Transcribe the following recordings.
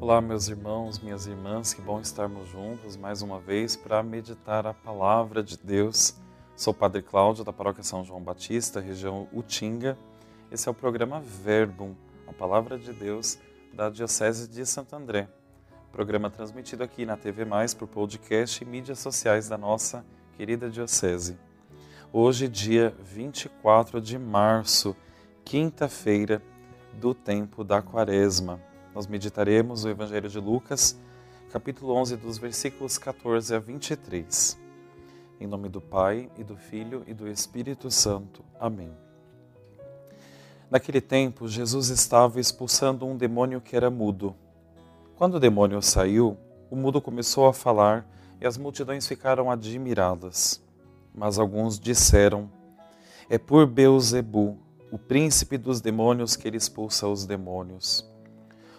Olá, meus irmãos, minhas irmãs, que bom estarmos juntos mais uma vez para meditar a palavra de Deus. Sou o Padre Cláudio, da Paróquia São João Batista, região Utinga. Esse é o programa Verbum, a palavra de Deus da Diocese de Santo André. Programa transmitido aqui na TV Mais por podcast e mídias sociais da nossa querida Diocese. Hoje, dia 24 de março, quinta-feira do tempo da Quaresma nós meditaremos o Evangelho de Lucas, capítulo 11, dos versículos 14 a 23. Em nome do Pai, e do Filho, e do Espírito Santo. Amém. Naquele tempo, Jesus estava expulsando um demônio que era mudo. Quando o demônio saiu, o mudo começou a falar e as multidões ficaram admiradas. Mas alguns disseram: É por Beuzebu, o príncipe dos demônios, que ele expulsa os demônios.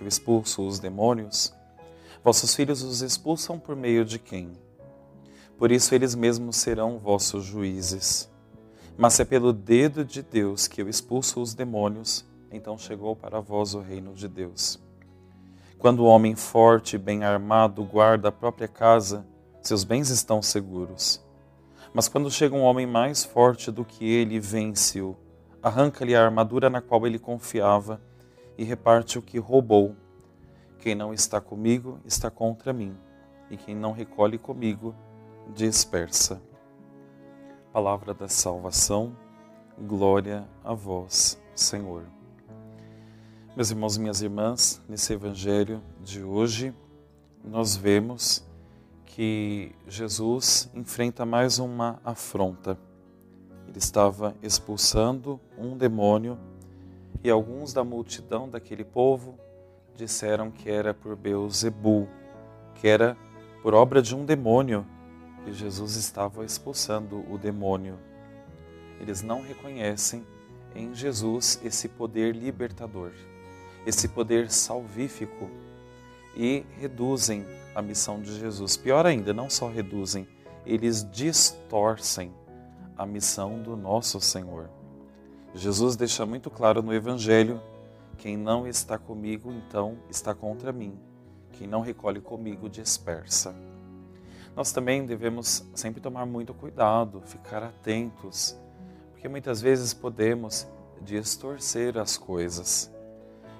que eu expulso os demônios, vossos filhos os expulsam por meio de quem? Por isso eles mesmos serão vossos juízes. Mas é pelo dedo de Deus que eu expulso os demônios, então chegou para vós o reino de Deus. Quando o homem forte e bem armado guarda a própria casa, seus bens estão seguros. Mas quando chega um homem mais forte do que ele, vence-o, arranca-lhe a armadura na qual ele confiava e reparte o que roubou. Quem não está comigo está contra mim, e quem não recolhe comigo dispersa. Palavra da salvação, glória a vós, Senhor. Meus irmãos e minhas irmãs, nesse evangelho de hoje, nós vemos que Jesus enfrenta mais uma afronta. Ele estava expulsando um demônio e alguns da multidão daquele povo disseram que era por Beuzebu, que era por obra de um demônio que Jesus estava expulsando o demônio. Eles não reconhecem em Jesus esse poder libertador, esse poder salvífico e reduzem a missão de Jesus. Pior ainda, não só reduzem, eles distorcem a missão do nosso Senhor. Jesus deixa muito claro no Evangelho: quem não está comigo, então está contra mim. Quem não recolhe comigo, dispersa. Nós também devemos sempre tomar muito cuidado, ficar atentos, porque muitas vezes podemos distorcer as coisas,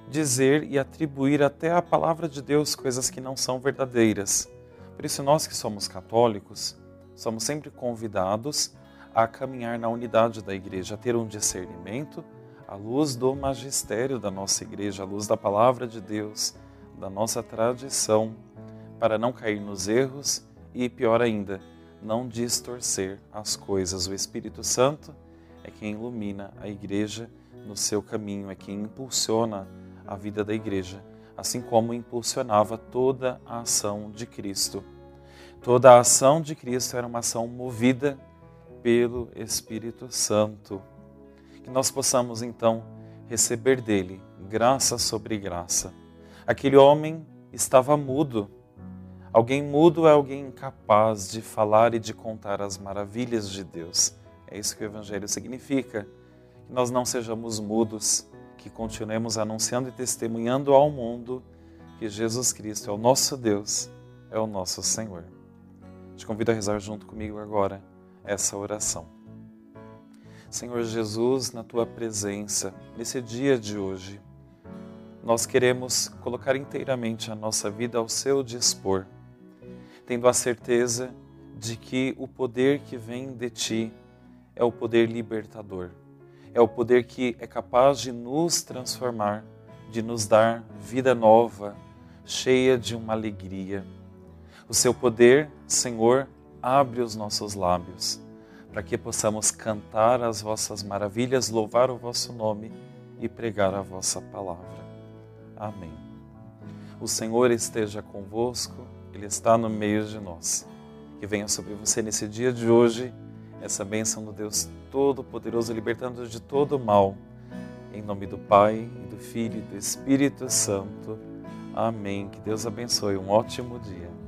dizer e atribuir até à palavra de Deus coisas que não são verdadeiras. Por isso, nós que somos católicos, somos sempre convidados a caminhar na unidade da igreja, a ter um discernimento à luz do magistério da nossa igreja, à luz da palavra de Deus, da nossa tradição, para não cair nos erros e, pior ainda, não distorcer as coisas. O Espírito Santo é quem ilumina a igreja no seu caminho, é quem impulsiona a vida da igreja, assim como impulsionava toda a ação de Cristo. Toda a ação de Cristo era uma ação movida pelo Espírito Santo. Que nós possamos então receber dele graça sobre graça. Aquele homem estava mudo. Alguém mudo é alguém incapaz de falar e de contar as maravilhas de Deus. É isso que o Evangelho significa. Que nós não sejamos mudos, que continuemos anunciando e testemunhando ao mundo que Jesus Cristo é o nosso Deus, é o nosso Senhor. Te convido a rezar junto comigo agora essa oração. Senhor Jesus, na tua presença, nesse dia de hoje, nós queremos colocar inteiramente a nossa vida ao seu dispor, tendo a certeza de que o poder que vem de ti é o poder libertador, é o poder que é capaz de nos transformar, de nos dar vida nova, cheia de uma alegria. O seu poder, Senhor, abre os nossos lábios, para que possamos cantar as vossas maravilhas, louvar o vosso nome e pregar a vossa palavra. Amém. O Senhor esteja convosco, Ele está no meio de nós. Que venha sobre você nesse dia de hoje essa bênção do Deus Todo-Poderoso, libertando de todo mal. Em nome do Pai, do Filho e do Espírito Santo. Amém. Que Deus abençoe. Um ótimo dia.